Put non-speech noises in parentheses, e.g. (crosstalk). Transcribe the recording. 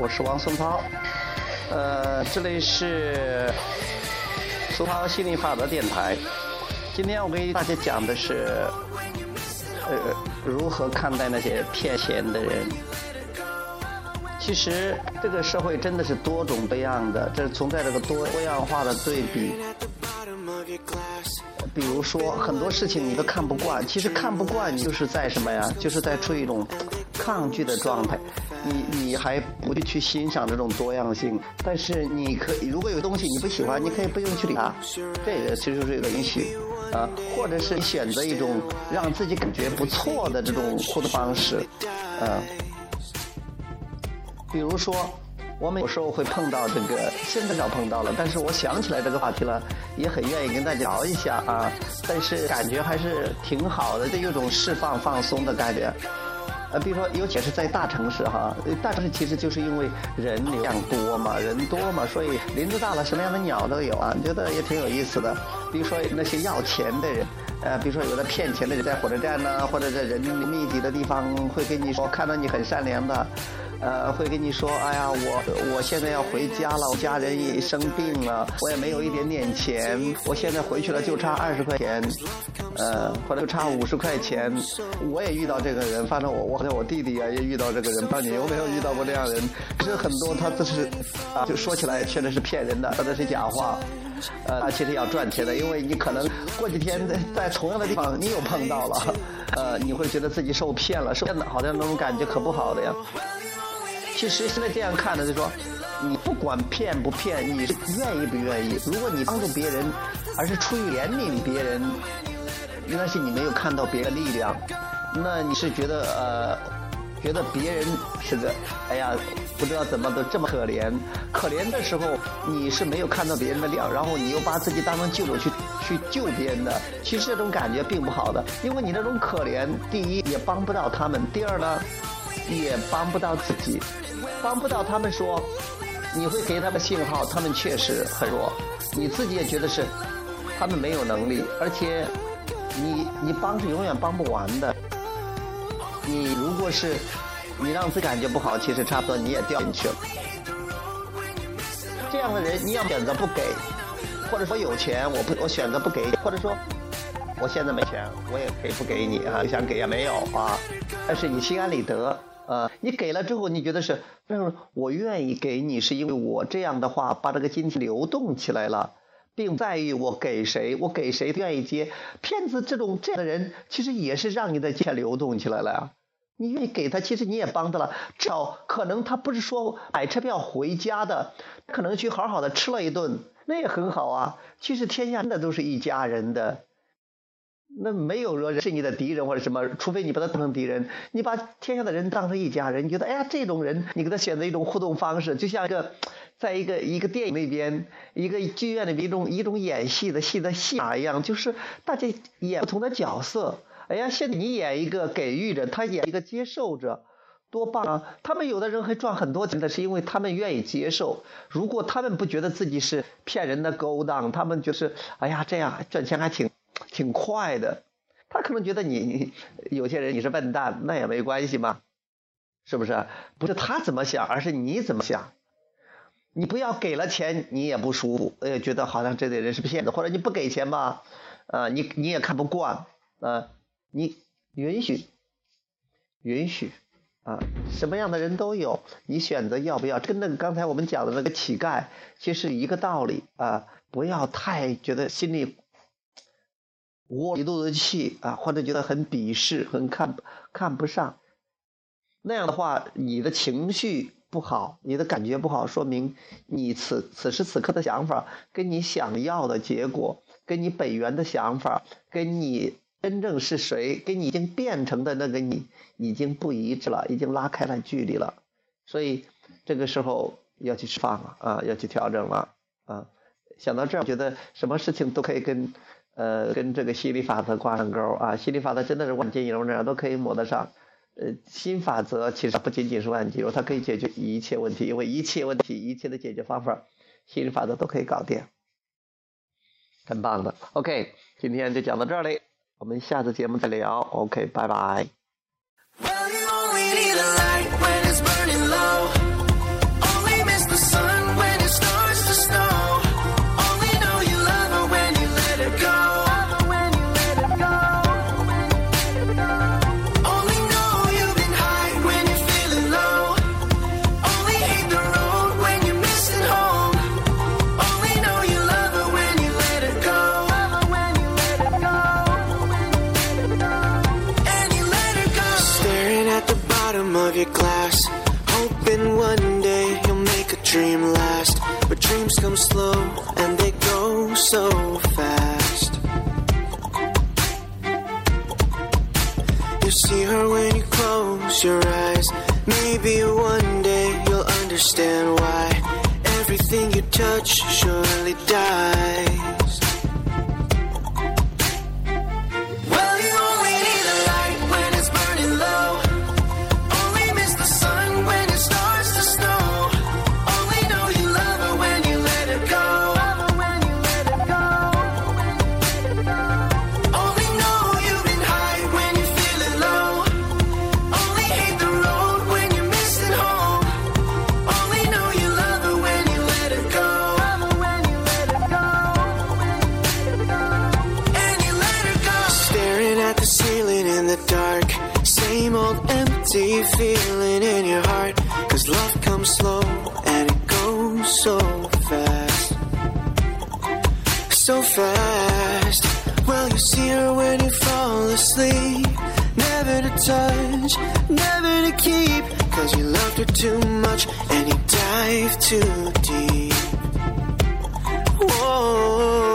我是王松涛，呃，这里是松涛心理法则电台。今天我给大家讲的是，呃，如何看待那些骗钱的人。其实这个社会真的是多种多样的，这存在这个多多样化的对比。比如说很多事情你都看不惯，其实看不惯就是在什么呀？就是在处于一种抗拒的状态。你你还不去欣赏这种多样性，但是你可以，如果有东西你不喜欢，你可以不用去理它，这个其实就是个允许，啊，或者是选择一种让自己感觉不错的这种互动方式，啊，比如说我们有时候会碰到这个，现在要碰到了，但是我想起来这个话题了，也很愿意跟大家聊一下啊，但是感觉还是挺好的，这有种释放放松的感觉。呃，比如说，尤其是在大城市哈，大城市其实就是因为人流量多嘛，人多嘛，所以林子大了，什么样的鸟都有啊，觉得也挺有意思的。比如说那些要钱的人，呃，比如说有的骗钱的人在火车站呢，或者在人密集的地方，会跟你说，看到你很善良的。呃，会跟你说，哎呀，我我现在要回家了，我家人也生病了，我也没有一点点钱，我现在回去了就差二十块钱，呃，或者就差五十块钱。我也遇到这个人，反正我我好像我弟弟啊也遇到这个人，不知道你有没有遇到过这样人？其实很多他都是啊，就说起来确实是骗人的，说的是假话，呃，他其实要赚钱的，因为你可能过几天在同样的地方你又碰到了，呃，你会觉得自己受骗了，受骗的好像那种感觉可不好的呀。其实现在这样看呢，就是说，你不管骗不骗，你是愿意不愿意？如果你帮助别人，而是出于怜悯别人，那是你没有看到别的力量，那你是觉得呃，觉得别人是个，哎呀，不知道怎么都这么可怜。可怜的时候，你是没有看到别人的量，然后你又把自己当成救主去去救别人的。其实这种感觉并不好的，因为你那种可怜，第一也帮不到他们，第二呢，也帮不到自己。帮不到他们说，你会给他们信号，他们确实很弱，你自己也觉得是，他们没有能力，而且，你你帮是永远帮不完的。你如果是，你让自己感觉不好，其实差不多你也掉进去了。这样的人，你要选择不给，或者说有钱我不我选择不给，或者说我现在没钱，我也可以不给你啊，想给也没有啊，但是你心安理得。呃，你给了之后，你觉得是，我愿意给你，是因为我这样的话把这个金钱流动起来了，并在于我给谁，我给谁愿意接。骗子这种这样的人，其实也是让你的钱流动起来了呀。你愿意给他，其实你也帮他了。至少可能他不是说买车票回家的，可能去好好的吃了一顿，那也很好啊。其实天下真的都是一家人的。那没有说是你的敌人或者什么，除非你把他当成敌人。你把天下的人当成一家人，你觉得哎呀，这种人你给他选择一种互动方式，就像一个，在一个一个电影里边，一个剧院里边一种一种演戏的戏的戏码一样，就是大家演不同的角色。哎呀，现在你演一个给予者，他演一个接受者，多棒啊！他们有的人还赚很多钱的，是因为他们愿意接受。如果他们不觉得自己是骗人的勾当，他们就是哎呀，这样赚钱还挺。挺快的，他可能觉得你 (laughs) 有些人你是笨蛋，那也没关系嘛，是不是？不是他怎么想，而是你怎么想。你不要给了钱，你也不舒服，呃，觉得好像这类人是骗子，或者你不给钱吧，啊，你你也看不惯，啊，你允许，允许，啊，什么样的人都有，你选择要不要，跟那个刚才我们讲的那个乞丐其实一个道理啊，不要太觉得心里。窝一肚子气啊，或者觉得很鄙视、很看看不上，那样的话，你的情绪不好，你的感觉不好，说明你此此时此刻的想法，跟你想要的结果，跟你本源的想法，跟你真正是谁，跟你已经变成的那个你，已经不一致了，已经拉开了距离了。所以这个时候要去释放了啊，要去调整了啊。想到这儿，觉得什么事情都可以跟。呃，跟这个心理法则挂上钩啊！心理法则真的是万金油，那样都可以抹得上。呃，新法则其实不仅仅是万金油，它可以解决一切问题，因为一切问题、一切的解决方法，心理法则都可以搞定，很棒的。OK，今天就讲到这里，我们下次节目再聊。OK，拜拜。your glass, hoping one day you'll make a dream last. But dreams come slow and they go so fast. You see her when you close your eyes. Maybe one day you'll understand why everything you touch surely dies. empty feeling in your heart. Cause love comes slow and it goes so fast. So fast. Well, you see her when you fall asleep. Never to touch, never to keep. Cause you loved her too much and you dive too deep. Whoa.